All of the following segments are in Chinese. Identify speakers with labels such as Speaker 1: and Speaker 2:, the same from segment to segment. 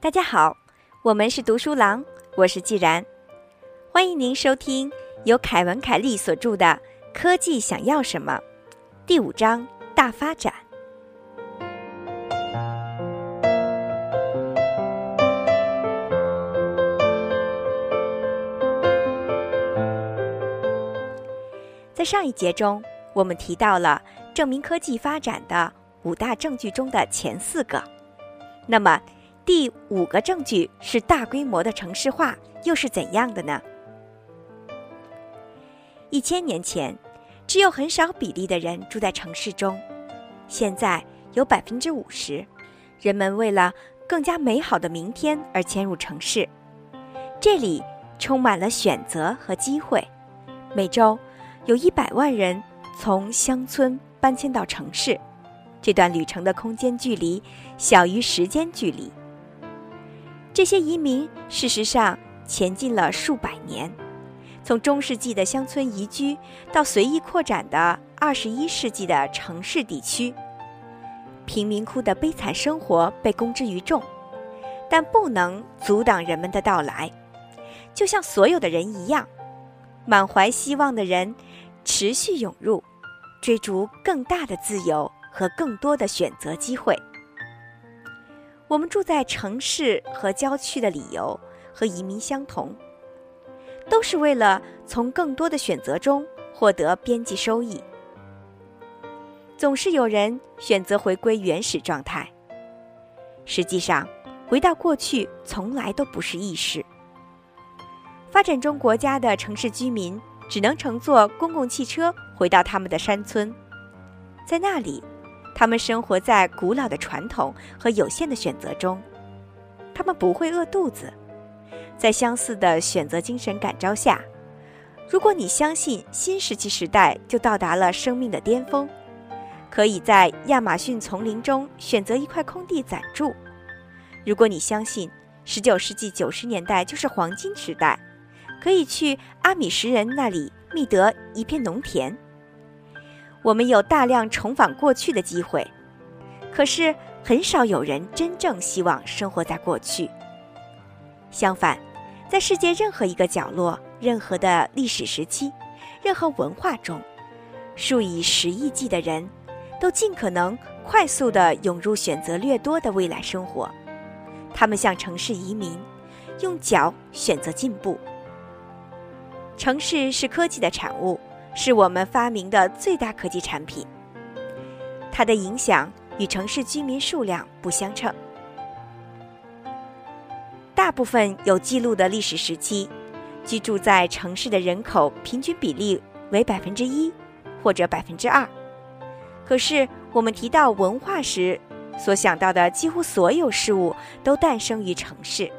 Speaker 1: 大家好，我们是读书郎，我是既然，欢迎您收听由凯文·凯利所著的《科技想要什么》第五章大发展。在上一节中，我们提到了证明科技发展的五大证据中的前四个，那么。第五个证据是大规模的城市化又是怎样的呢？一千年前，只有很少比例的人住在城市中，现在有百分之五十。人们为了更加美好的明天而迁入城市，这里充满了选择和机会。每周有一百万人从乡村搬迁到城市，这段旅程的空间距离小于时间距离。这些移民事实上前进了数百年，从中世纪的乡村移居到随意扩展的二十一世纪的城市地区，贫民窟的悲惨生活被公之于众，但不能阻挡人们的到来。就像所有的人一样，满怀希望的人持续涌入，追逐更大的自由和更多的选择机会。我们住在城市和郊区的理由和移民相同，都是为了从更多的选择中获得边际收益。总是有人选择回归原始状态。实际上，回到过去从来都不是易事。发展中国家的城市居民只能乘坐公共汽车回到他们的山村，在那里。他们生活在古老的传统和有限的选择中，他们不会饿肚子。在相似的选择精神感召下，如果你相信新石器时代就到达了生命的巅峰，可以在亚马逊丛林中选择一块空地暂住；如果你相信19世纪90年代就是黄金时代，可以去阿米什人那里觅得一片农田。我们有大量重返过去的机会，可是很少有人真正希望生活在过去。相反，在世界任何一个角落、任何的历史时期、任何文化中，数以十亿计的人都尽可能快速地涌入选择略多的未来生活。他们向城市移民，用脚选择进步。城市是科技的产物。是我们发明的最大科技产品，它的影响与城市居民数量不相称。大部分有记录的历史时期，居住在城市的人口平均比例为百分之一或者百分之二。可是，我们提到文化时，所想到的几乎所有事物都诞生于城市。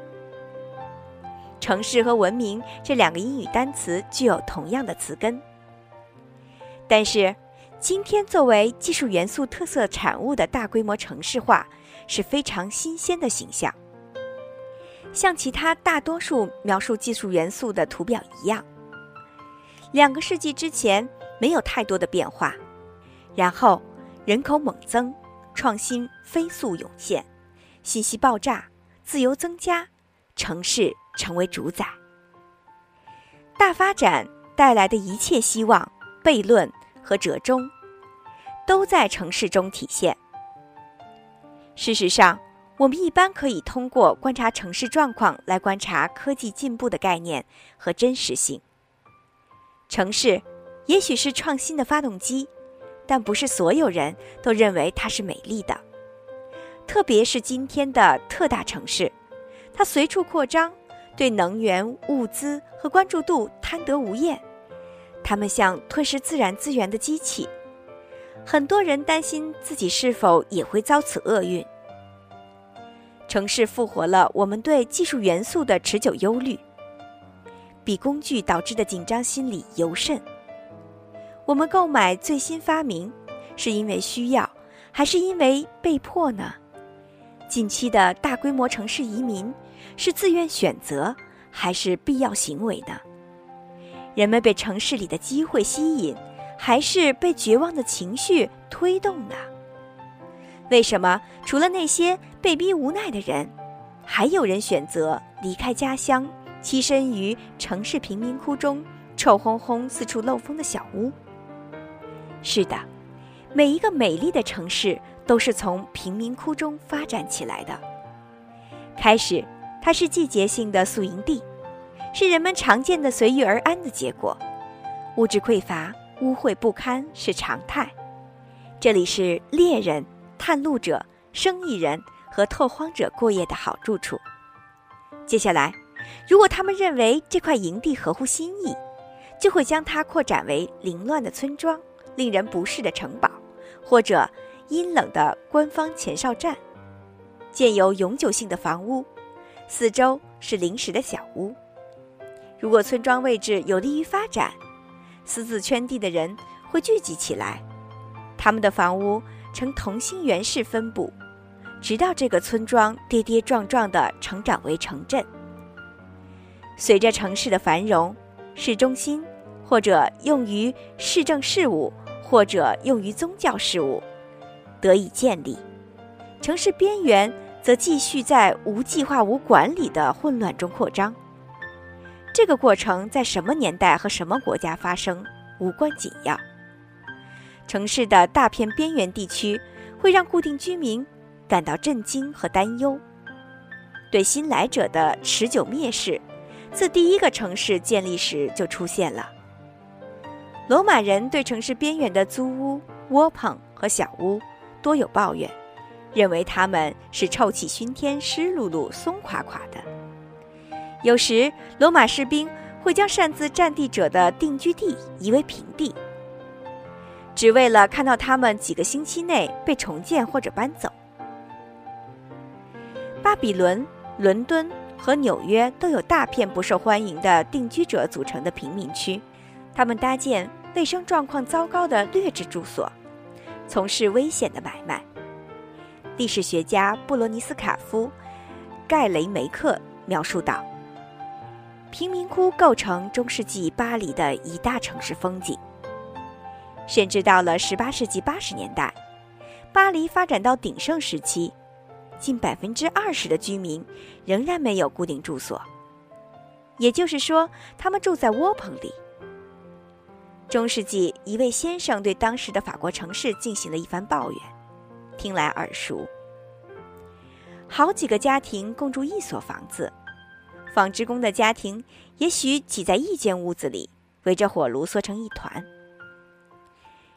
Speaker 1: 城市和文明这两个英语单词具有同样的词根。但是，今天作为技术元素特色产物的大规模城市化是非常新鲜的形象。像其他大多数描述技术元素的图表一样，两个世纪之前没有太多的变化，然后人口猛增，创新飞速涌现，信息爆炸，自由增加，城市成为主宰。大发展带来的一切希望。悖论和折中都在城市中体现。事实上，我们一般可以通过观察城市状况来观察科技进步的概念和真实性。城市也许是创新的发动机，但不是所有人都认为它是美丽的。特别是今天的特大城市，它随处扩张，对能源、物资和关注度贪得无厌。它们像吞噬自然资源的机器，很多人担心自己是否也会遭此厄运。城市复活了我们对技术元素的持久忧虑，比工具导致的紧张心理尤甚。我们购买最新发明，是因为需要，还是因为被迫呢？近期的大规模城市移民是自愿选择还是必要行为呢？人们被城市里的机会吸引，还是被绝望的情绪推动呢？为什么除了那些被逼无奈的人，还有人选择离开家乡，栖身于城市贫民窟中臭烘烘、四处漏风的小屋？是的，每一个美丽的城市都是从贫民窟中发展起来的。开始，它是季节性的宿营地，是人们常见的随遇而安的结果。物质匮乏、污秽不堪是常态。这里是猎人。探路者、生意人和拓荒者过夜的好住处。接下来，如果他们认为这块营地合乎心意，就会将它扩展为凌乱的村庄、令人不适的城堡，或者阴冷的官方前哨站。建有永久性的房屋，四周是临时的小屋。如果村庄位置有利于发展，私自圈地的人会聚集起来，他们的房屋。呈同心圆式分布，直到这个村庄跌跌撞撞地成长为城镇。随着城市的繁荣，市中心或者用于市政事务，或者用于宗教事务得以建立，城市边缘则继续在无计划、无管理的混乱中扩张。这个过程在什么年代和什么国家发生无关紧要。城市的大片边缘地区会让固定居民感到震惊和担忧。对新来者的持久蔑视，自第一个城市建立时就出现了。罗马人对城市边缘的租屋、窝棚和小屋多有抱怨，认为他们是臭气熏天、湿漉漉、松垮垮的。有时，罗马士兵会将擅自占地者的定居地夷为平地。只为了看到他们几个星期内被重建或者搬走。巴比伦、伦敦和纽约都有大片不受欢迎的定居者组成的贫民区，他们搭建卫生状况糟糕的劣质住所，从事危险的买卖。历史学家布罗尼斯卡夫·盖雷梅克描述道：“贫民窟构成中世纪巴黎的一大城市风景。”甚至到了18世纪80年代，巴黎发展到鼎盛时期，近百分之二十的居民仍然没有固定住所，也就是说，他们住在窝棚里。中世纪一位先生对当时的法国城市进行了一番抱怨，听来耳熟。好几个家庭共住一所房子，纺织工的家庭也许挤在一间屋子里，围着火炉缩成一团。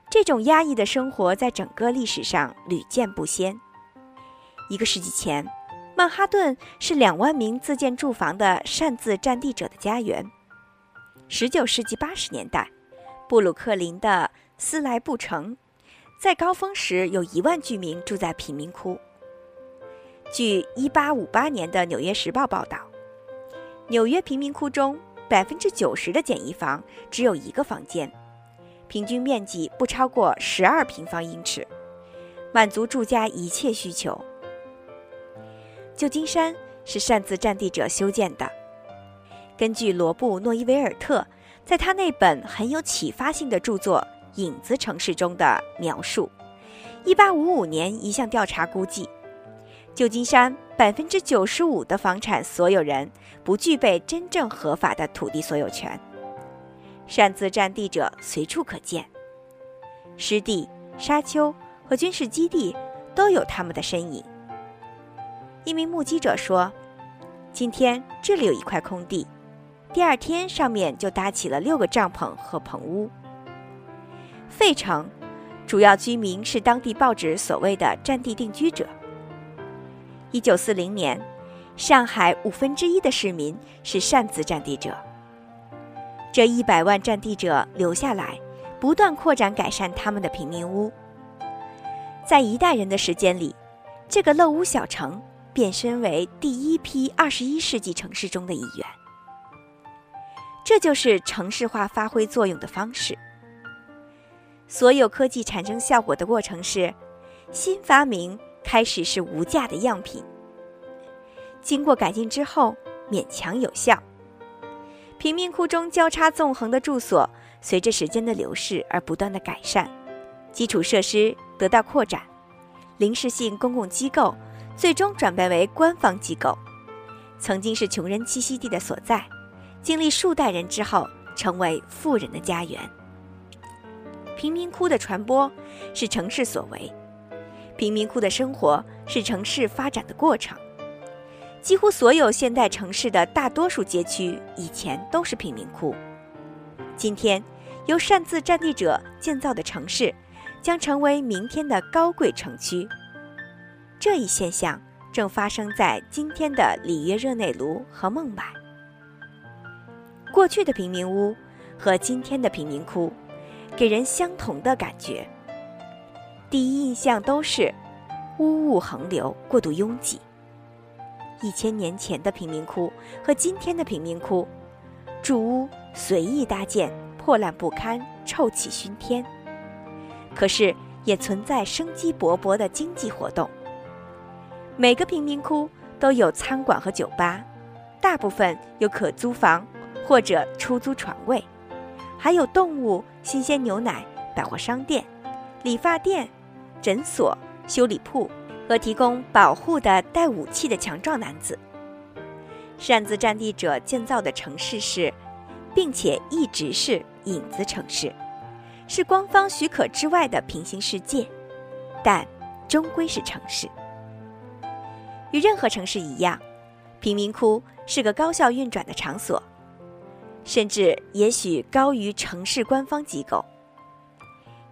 Speaker 1: 这种压抑的生活在整个历史上屡见不鲜。一个世纪前，曼哈顿是两万名自建住房的擅自占地者的家园。十九世纪八十年代，布鲁克林的斯莱布城在高峰时有一万居民住在贫民窟。据一八五八年的《纽约时报》报道，纽约贫民窟中百分之九十的简易房只有一个房间。平均面积不超过十二平方英尺，满足住家一切需求。旧金山是擅自占地者修建的。根据罗布·诺伊维尔特在他那本很有启发性的著作《影子城市》中的描述，1855年一项调查估计，旧金山百分之九十五的房产所有人不具备真正合法的土地所有权。擅自占地者随处可见，湿地、沙丘和军事基地都有他们的身影。一名目击者说：“今天这里有一块空地，第二天上面就搭起了六个帐篷和棚屋。”费城主要居民是当地报纸所谓的占地定居者。一九四零年，上海五分之一的市民是擅自占地者。这一百万占地者留下来，不断扩展改善他们的平民屋。在一代人的时间里，这个漏屋小城变身为第一批二十一世纪城市中的一员。这就是城市化发挥作用的方式。所有科技产生效果的过程是：新发明开始是无价的样品，经过改进之后勉强有效。贫民窟中交叉纵横的住所，随着时间的流逝而不断的改善，基础设施得到扩展，临时性公共机构最终转变为官方机构。曾经是穷人栖息地的所在，经历数代人之后，成为富人的家园。贫民窟的传播是城市所为，贫民窟的生活是城市发展的过程。几乎所有现代城市的大多数街区以前都是贫民窟，今天由擅自占地者建造的城市，将成为明天的高贵城区。这一现象正发生在今天的里约热内卢和孟买。过去的贫民屋和今天的贫民窟。给人相同的感觉。第一印象都是污物横流、过度拥挤。一千年前的贫民窟和今天的贫民窟，住屋随意搭建，破烂不堪，臭气熏天。可是也存在生机勃勃的经济活动。每个贫民窟都有餐馆和酒吧，大部分有可租房或者出租床位。还有动物、新鲜牛奶、百货商店、理发店、诊所、修理铺和提供保护的带武器的强壮男子。擅自占地者建造的城市是，并且一直是影子城市，是官方许可之外的平行世界，但终归是城市。与任何城市一样，贫民窟是个高效运转的场所。甚至也许高于城市官方机构，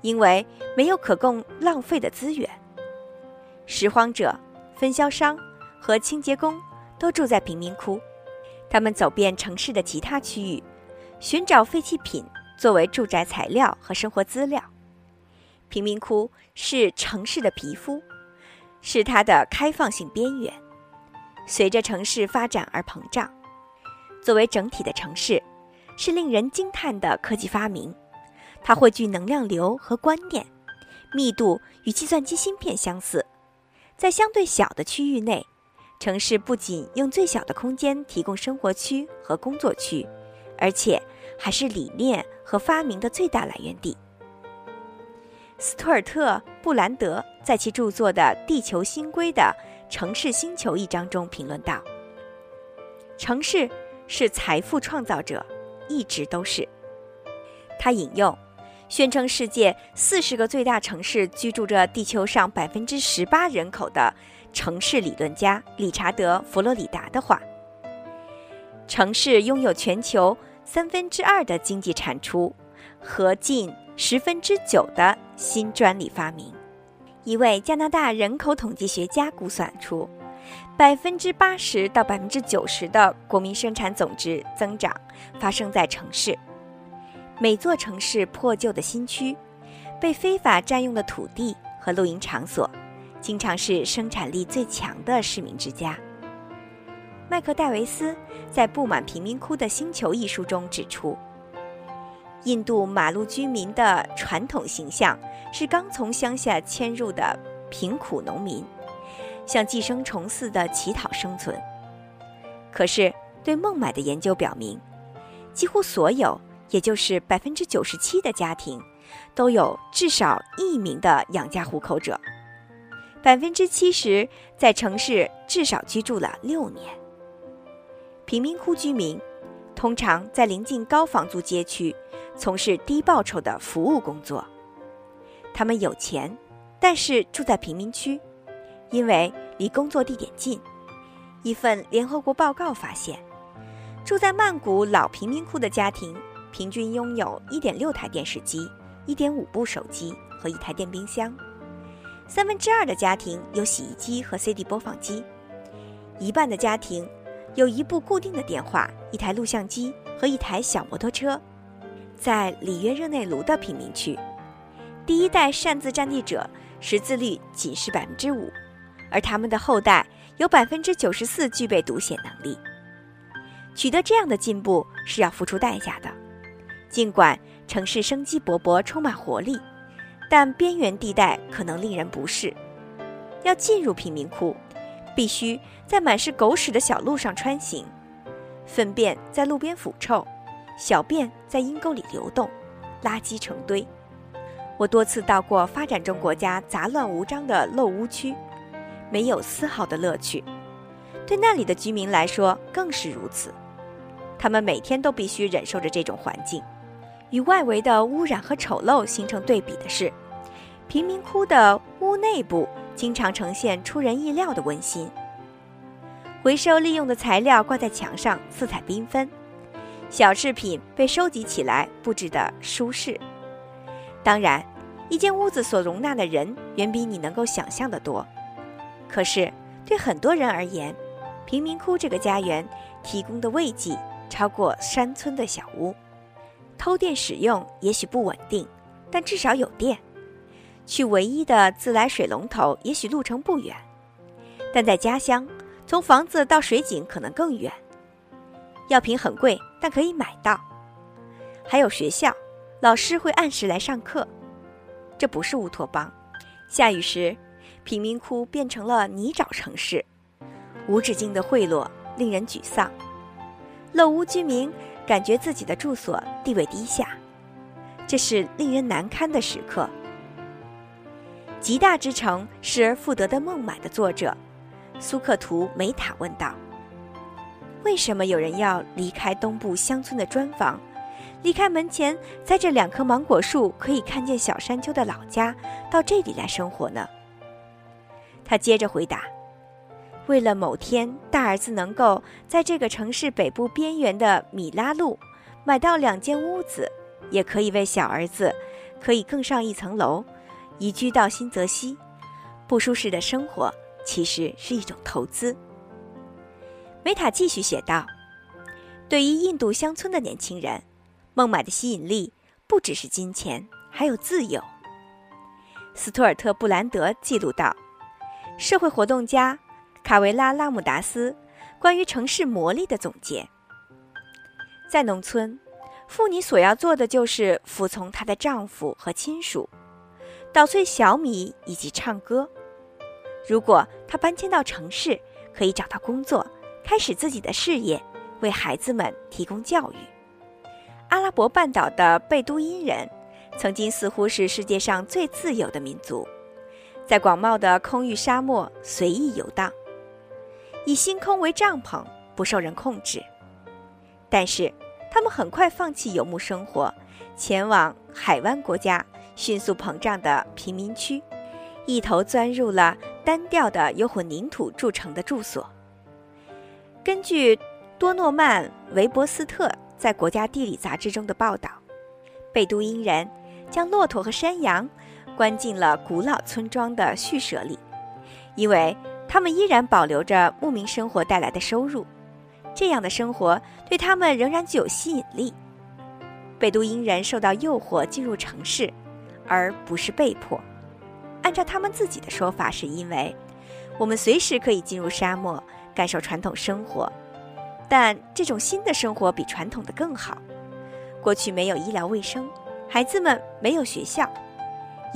Speaker 1: 因为没有可供浪费的资源。拾荒者、分销商和清洁工都住在贫民窟，他们走遍城市的其他区域，寻找废弃品作为住宅材料和生活资料。贫民窟是城市的皮肤，是它的开放性边缘，随着城市发展而膨胀。作为整体的城市。是令人惊叹的科技发明，它汇聚能量流和观念，密度与计算机芯片相似。在相对小的区域内，城市不仅用最小的空间提供生活区和工作区，而且还是理念和发明的最大来源地。斯图尔特·布兰德在其著作的《地球新规的城市星球》一章中评论道：“城市是财富创造者。”一直都是。他引用宣称世界四十个最大城市居住着地球上百分之十八人口的城市理论家理查德·佛罗里达的话：“城市拥有全球三分之二的经济产出和近十分之九的新专利发明。”一位加拿大人口统计学家估算出。百分之八十到百分之九十的国民生产总值增长发生在城市。每座城市破旧的新区、被非法占用的土地和露营场所，经常是生产力最强的市民之家。麦克戴维斯在《布满贫民窟的星球》一书中指出，印度马路居民的传统形象是刚从乡下迁入的贫苦农民。像寄生虫似的乞讨生存。可是，对孟买的研究表明，几乎所有，也就是百分之九十七的家庭，都有至少一名的养家糊口者。百分之七十在城市至少居住了六年。贫民窟居民通常在临近高房租街区从事低报酬的服务工作。他们有钱，但是住在贫民区。因为离工作地点近，一份联合国报告发现，住在曼谷老贫民窟的家庭平均拥有一点六台电视机、一点五部手机和一台电冰箱；三分之二的家庭有洗衣机和 CD 播放机；一半的家庭有一部固定的电话、一台录像机和一台小摩托车。在里约热内卢的贫民区，第一代擅自占地者识字率仅是百分之五。而他们的后代有百分之九十四具备读写能力。取得这样的进步是要付出代价的。尽管城市生机勃勃、充满活力，但边缘地带可能令人不适。要进入贫民窟，必须在满是狗屎的小路上穿行，粪便在路边腐臭，小便在阴沟里流动，垃圾成堆。我多次到过发展中国家杂乱无章的陋屋区，没有丝毫的乐趣。对那里的居民来说更是如此，他们每天都必须忍受着这种环境。与外围的污染和丑陋形成对比的是，贫民窟的屋内部经常呈现出人意料的温馨。回收利用的材料挂在墙上，色彩缤纷；小饰品被收集起来，布置的舒适。当然，一间屋子所容纳的人远比你能够想象的多。可是，对很多人而言，贫民窟这个家园提供的慰藉超过山村的小屋。偷电使用也许不稳定，但至少有电。去唯一的自来水龙头也许路程不远，但在家乡，从房子到水井可能更远。药品很贵，但可以买到。还有学校，老师会按时来上课。这不是乌托邦。下雨时，贫民窟变成了泥沼城市，无止境的贿赂令人沮丧。漏屋居民。感觉自己的住所地位低下，这是令人难堪的时刻。《极大之城：失而复得的孟买》的作者苏克图梅塔问道：“为什么有人要离开东部乡村的砖房，离开门前栽着两棵芒果树、可以看见小山丘的老家，到这里来生活呢？”他接着回答。为了某天大儿子能够在这个城市北部边缘的米拉路买到两间屋子，也可以为小儿子可以更上一层楼，移居到新泽西，不舒适的生活其实是一种投资。梅塔继续写道：“对于印度乡村的年轻人，孟买的吸引力不只是金钱，还有自由。”斯图尔特·布兰德记录道：“社会活动家。”卡维拉·拉姆达斯关于城市魔力的总结：在农村，妇女所要做的就是服从她的丈夫和亲属，捣碎小米以及唱歌。如果她搬迁到城市，可以找到工作，开始自己的事业，为孩子们提供教育。阿拉伯半岛的贝都因人曾经似乎是世界上最自由的民族，在广袤的空域沙漠随意游荡。以星空为帐篷，不受人控制。但是，他们很快放弃游牧生活，前往海湾国家迅速膨胀的贫民区，一头钻入了单调的由混凝土铸成的住所。根据多诺曼·韦伯斯特在《国家地理》杂志中的报道，贝都因人将骆驼和山羊关进了古老村庄的畜舍里，因为。他们依然保留着牧民生活带来的收入，这样的生活对他们仍然具有吸引力。贝都因人受到诱惑进入城市，而不是被迫。按照他们自己的说法，是因为我们随时可以进入沙漠，感受传统生活。但这种新的生活比传统的更好。过去没有医疗卫生，孩子们没有学校。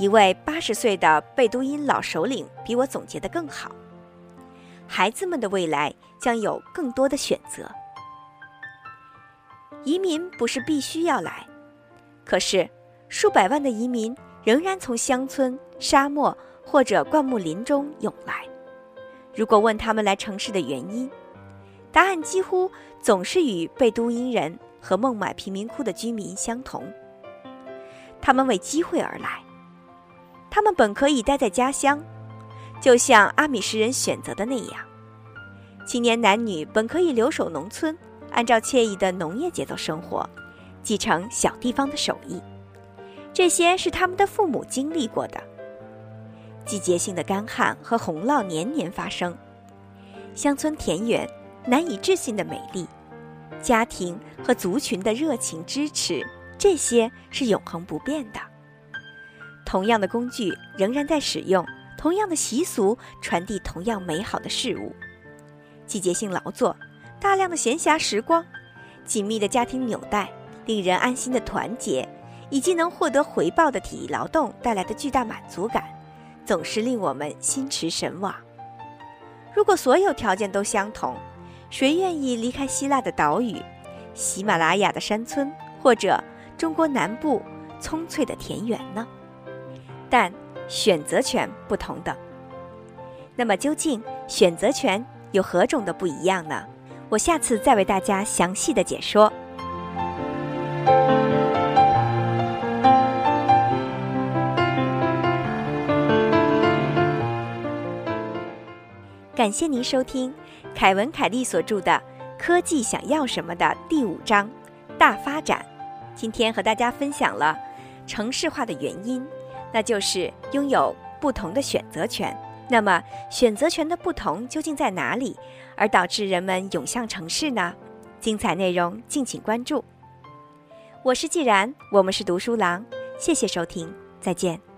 Speaker 1: 一位八十岁的贝都因老首领比我总结的更好。孩子们的未来将有更多的选择。移民不是必须要来，可是数百万的移民仍然从乡村、沙漠或者灌木林中涌来。如果问他们来城市的原因，答案几乎总是与贝都因人和孟买贫民窟的居民相同。他们为机会而来，他们本可以待在家乡。就像阿米什人选择的那样，青年男女本可以留守农村，按照惬意的农业节奏生活，继承小地方的手艺。这些是他们的父母经历过的。季节性的干旱和洪涝年年发生，乡村田园难以置信的美丽，家庭和族群的热情支持，这些是永恒不变的。同样的工具仍然在使用。同样的习俗传递同样美好的事物，季节性劳作，大量的闲暇时光，紧密的家庭纽带，令人安心的团结，以及能获得回报的体力劳动带来的巨大满足感，总是令我们心驰神往。如果所有条件都相同，谁愿意离开希腊的岛屿、喜马拉雅的山村，或者中国南部葱翠的田园呢？但选择权不同的。那么，究竟选择权有何种的不一样呢？我下次再为大家详细的解说。感谢您收听凯文·凯利所著的《科技想要什么》的第五章“大发展”。今天和大家分享了城市化的原因，那就是拥有不同的选择权。那么，选择权的不同究竟在哪里，而导致人们涌向城市呢？精彩内容敬请关注。我是既然，我们是读书郎，谢谢收听，再见。